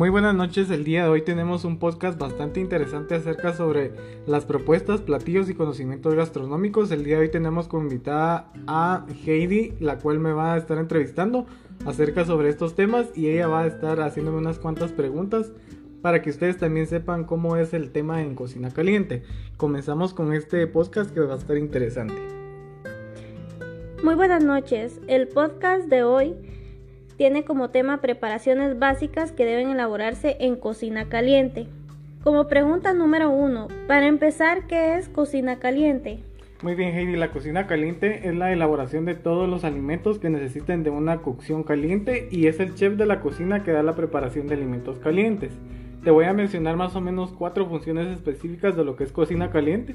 Muy buenas noches, el día de hoy tenemos un podcast bastante interesante acerca sobre las propuestas, platillos y conocimientos gastronómicos. El día de hoy tenemos como invitada a Heidi, la cual me va a estar entrevistando acerca sobre estos temas y ella va a estar haciéndome unas cuantas preguntas para que ustedes también sepan cómo es el tema en cocina caliente. Comenzamos con este podcast que va a estar interesante. Muy buenas noches, el podcast de hoy tiene como tema preparaciones básicas que deben elaborarse en cocina caliente. Como pregunta número uno, para empezar, ¿qué es cocina caliente? Muy bien, Heidi, la cocina caliente es la elaboración de todos los alimentos que necesiten de una cocción caliente y es el chef de la cocina que da la preparación de alimentos calientes. Te voy a mencionar más o menos cuatro funciones específicas de lo que es cocina caliente,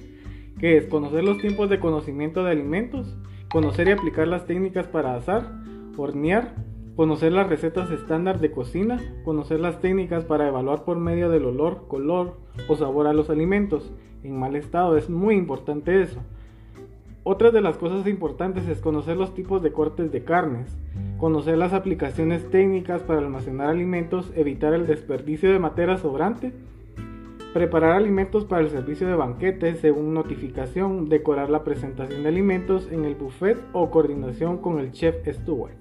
que es conocer los tiempos de conocimiento de alimentos, conocer y aplicar las técnicas para asar, hornear, conocer las recetas estándar de cocina, conocer las técnicas para evaluar por medio del olor, color o sabor a los alimentos en mal estado, es muy importante eso. Otra de las cosas importantes es conocer los tipos de cortes de carnes, conocer las aplicaciones técnicas para almacenar alimentos, evitar el desperdicio de materia sobrante, preparar alimentos para el servicio de banquetes según notificación, decorar la presentación de alimentos en el buffet o coordinación con el chef steward.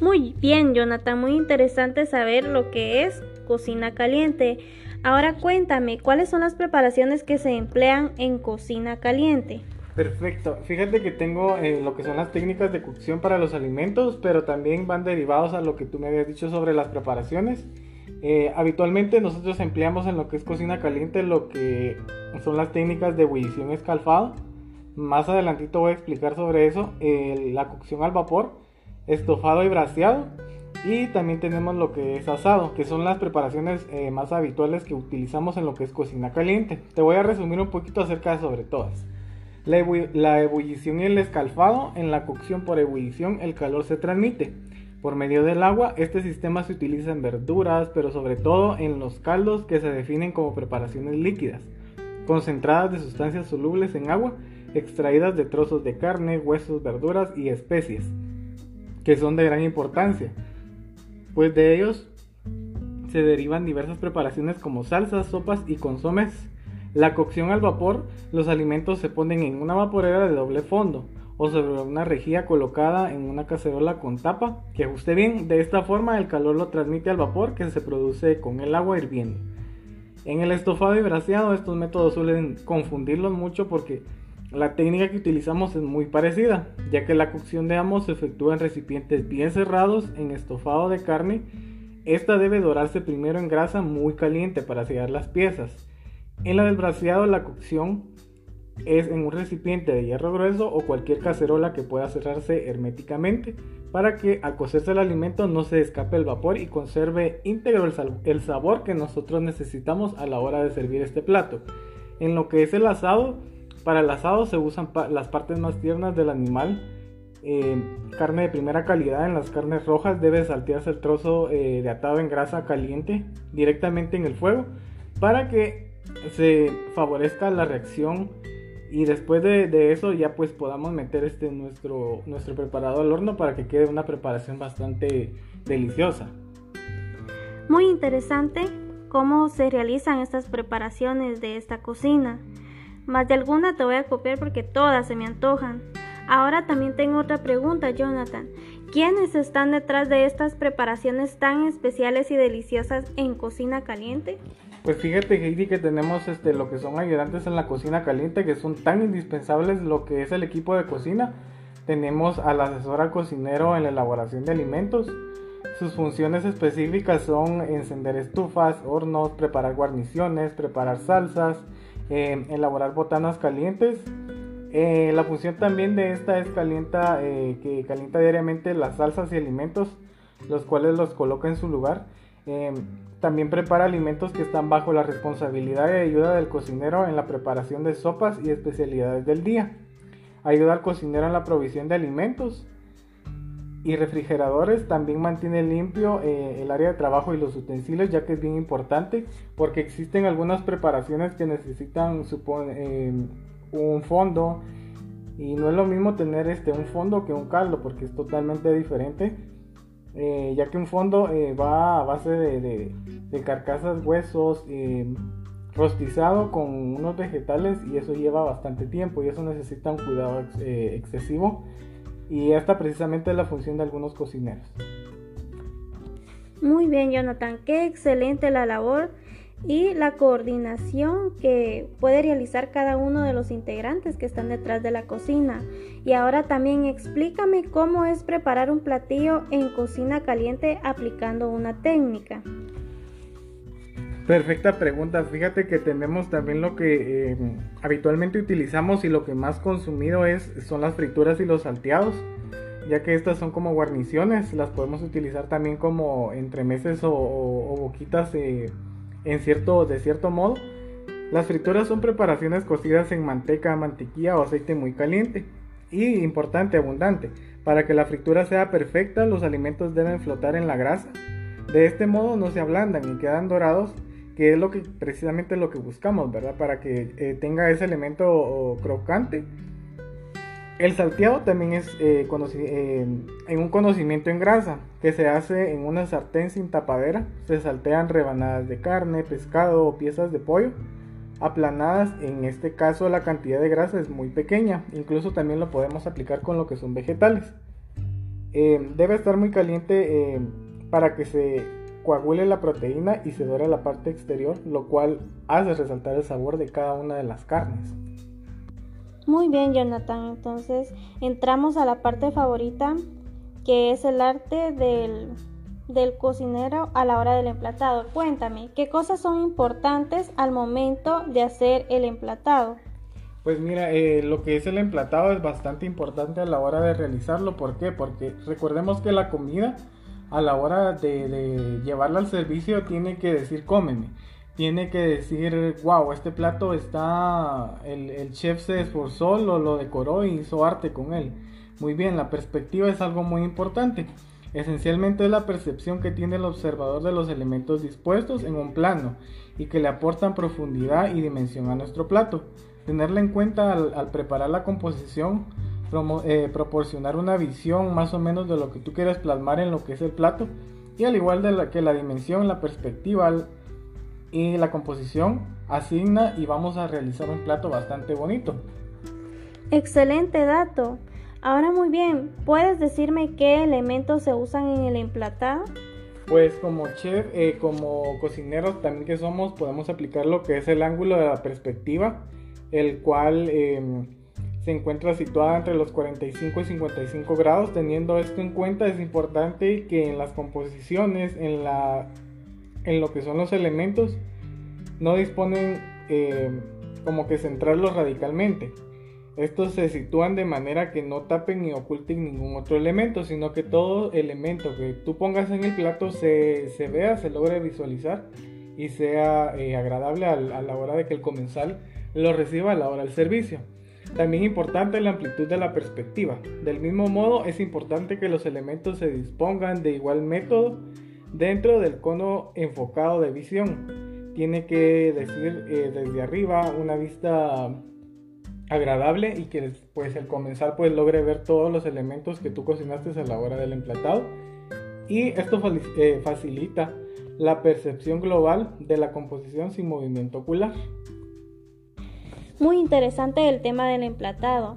Muy bien, Jonathan, muy interesante saber lo que es cocina caliente. Ahora cuéntame, ¿cuáles son las preparaciones que se emplean en cocina caliente? Perfecto, fíjate que tengo eh, lo que son las técnicas de cocción para los alimentos, pero también van derivados a lo que tú me habías dicho sobre las preparaciones. Eh, habitualmente nosotros empleamos en lo que es cocina caliente lo que son las técnicas de ebullición escalfado. Más adelantito voy a explicar sobre eso. la cocción al vapor estofado y braseado. Y también tenemos lo que es asado, que son las preparaciones eh, más habituales que utilizamos en lo que es cocina caliente. Te voy a resumir un poquito acerca de sobre todas. La, la ebullición y el escalfado, en la cocción por ebullición el calor se transmite. Por medio del agua, este sistema se utiliza en verduras, pero sobre todo en los caldos que se definen como preparaciones líquidas, concentradas de sustancias solubles en agua, extraídas de trozos de carne, huesos, verduras y especies que son de gran importancia, pues de ellos se derivan diversas preparaciones como salsas, sopas y consomes. La cocción al vapor, los alimentos se ponen en una vaporera de doble fondo o sobre una rejilla colocada en una cacerola con tapa que ajuste bien. De esta forma el calor lo transmite al vapor que se produce con el agua hirviendo. En el estofado y braseado estos métodos suelen confundirlos mucho porque la técnica que utilizamos es muy parecida, ya que la cocción de ambos se efectúa en recipientes bien cerrados en estofado de carne. Esta debe dorarse primero en grasa muy caliente para sellar las piezas. En la del braseado la cocción es en un recipiente de hierro grueso o cualquier cacerola que pueda cerrarse herméticamente para que al cocerse el alimento no se escape el vapor y conserve íntegro el, sabor que nosotros necesitamos a la hora de servir este plato. En lo que es el asado, para el asado se usan las partes más tiernas del animal. Eh, carne de primera calidad. En las carnes rojas debe saltearse el trozo eh, de atado en grasa caliente directamente en el fuego para que se favorezca la reacción y después de, eso ya pues podamos meter este nuestro, nuestro preparado al horno para que quede una preparación bastante deliciosa. Muy interesante cómo se realizan estas preparaciones de esta cocina. Más de alguna te voy a copiar porque todas se me antojan. Ahora también tengo otra pregunta, Jonathan. ¿Quiénes están detrás de estas preparaciones tan especiales y deliciosas en cocina caliente? Pues fíjate, Heidi, que tenemos este, lo que son ayudantes en la cocina caliente, que son tan indispensables lo que es el equipo de cocina. Tenemos al asesor cocinero en la elaboración de alimentos. Sus funciones específicas son encender estufas, hornos, preparar guarniciones, preparar salsas, eh, elaborar botanas calientes. Eh, la función también de esta es calienta, eh, que calienta diariamente las salsas y alimentos, los cuales los coloca en su lugar. también prepara alimentos que están bajo la responsabilidad y ayuda del cocinero en la preparación de sopas y especialidades del día. Ayuda al cocinero en la provisión de alimentos y refrigeradores también mantiene limpio eh, el área de trabajo y los utensilios ya que es bien importante porque existen algunas preparaciones que necesitan eh, un fondo y no es lo mismo tener este un fondo que un caldo porque es totalmente diferente eh, ya que un fondo eh, va a base de, de carcasas, huesos, rostizado con unos vegetales y eso lleva bastante tiempo y eso necesita un cuidado excesivo y esta precisamente es la función de algunos cocineros. Muy bien, Jonathan, qué excelente la labor y la coordinación que puede realizar cada uno de los integrantes que están detrás de la cocina. Y ahora también explícame cómo es preparar un platillo en cocina caliente aplicando una técnica. Perfecta pregunta. Fíjate que tenemos también lo que eh, habitualmente utilizamos y lo que más consumido es son las frituras y los salteados, ya que estas son como guarniciones. Las podemos utilizar también como entremeses o, boquitas eh, en cierto, de cierto modo. Las frituras son preparaciones cocidas en manteca, mantequilla o aceite muy caliente y importante, abundante. Para que la fritura sea perfecta, los alimentos deben flotar en la grasa. De este modo no se ablandan y quedan dorados que es lo que precisamente lo que buscamos, ¿verdad? Para que eh, tenga ese elemento crocante. El salteado también es eh, eh, en un conocimiento en grasa, que se hace en una sartén sin tapadera. Se saltean rebanadas de carne, pescado o piezas de pollo aplanadas. En este caso la cantidad de grasa es muy pequeña. Incluso también lo podemos aplicar con lo que son vegetales. debe estar muy caliente para que se coagule la proteína y se dora la parte exterior, lo cual hace resaltar el sabor de cada una de las carnes. Muy bien, Jonathan. Entonces entramos a la parte favorita, que es el arte del, del cocinero a la hora del emplatado. Cuéntame, ¿qué cosas son importantes al momento de hacer el emplatado? Pues mira, eh, lo que es el emplatado es bastante importante a la hora de realizarlo. ¿Por qué? Porque recordemos que la comida a la hora de, llevarla al servicio tiene que decir cómeme. Tiene que decir, wow, este plato está, el, chef se esforzó, lo, lo decoró y hizo arte con él. Muy bien, la perspectiva es algo muy importante. Esencialmente es la percepción que tiene el observador de los elementos dispuestos en un plano y que le aportan profundidad y dimensión a nuestro plato. Tenerla en cuenta al preparar la composición eh, proporcionar una visión más o menos de lo que tú quieres plasmar en lo que es el plato y al igual de la, que la dimensión, la perspectiva y la composición asigna y vamos a realizar un plato bastante bonito. Excelente dato. Ahora muy bien, ¿puedes decirme qué elementos se usan en el emplatado? Pues como chef, eh, como cocineros también que somos, podemos aplicar lo que es el ángulo de la perspectiva, el cual em, se encuentra situada entre los 45 y 55 grados. Teniendo esto en cuenta es importante que en las composiciones, en, la, en lo que son los elementos, no disponen eh, como que centrarlos radicalmente. Estos se sitúan de manera que no tapen ni oculten ningún otro elemento, sino que todo elemento que tú pongas en el plato se, vea, se logre visualizar y sea eh, agradable a, a la hora de que el comensal lo reciba a la hora del servicio. También es importante la amplitud de la perspectiva. Del mismo modo, es importante que los elementos se dispongan de igual método dentro del cono enfocado de visión. Tiene que decir eh, desde arriba una vista agradable y que pues el comensal pues logre ver todos los elementos que tú cocinaste a la hora del emplatado y esto eh, facilita la percepción global de la composición sin movimiento ocular. Muy interesante el tema del emplatado.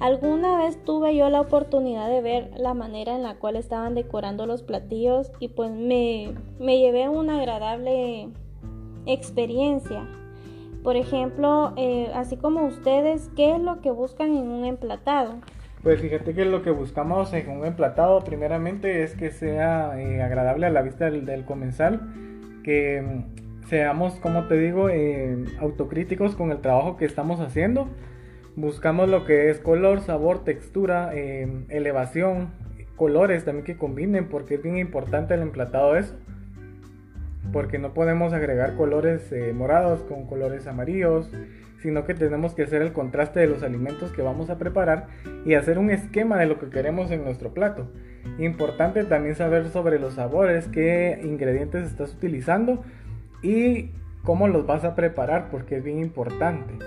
Alguna vez tuve yo la oportunidad de ver la manera en la cual estaban decorando los platillos y pues me, me llevé una agradable experiencia. Por ejemplo, eh, así como ustedes, ¿qué es lo que buscan en un emplatado? Pues fíjate que lo que buscamos en un emplatado primeramente es que sea eh, agradable a la vista del, del comensal, que seamos, como te digo, eh, autocríticos con el trabajo que estamos haciendo. Buscamos lo que es color, sabor, textura, eh, elevación, colores también que combinen, porque es bien importante el emplatado eso. Porque no podemos agregar colores eh, morados con colores amarillos, sino que tenemos que hacer el contraste de los alimentos que vamos a preparar y hacer un esquema de lo que queremos en nuestro plato. Importante también saber sobre los sabores, qué ingredientes estás utilizando y cómo los vas a preparar porque es bien importante.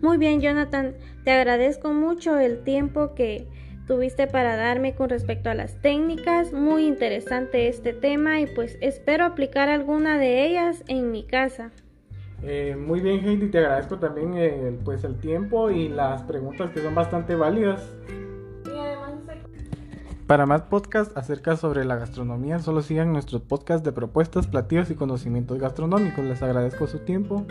Muy bien, Jonathan, te agradezco mucho el tiempo que, tuviste para darme con respecto a las técnicas. Muy interesante este tema y pues espero aplicar alguna de ellas en mi casa. Eh, muy bien Heidi, te agradezco también eh, pues el tiempo y las preguntas que son bastante válidas. Para más podcasts acerca sobre la gastronomía, solo sigan nuestros podcasts de propuestas, platillos y conocimientos gastronómicos. Les agradezco su tiempo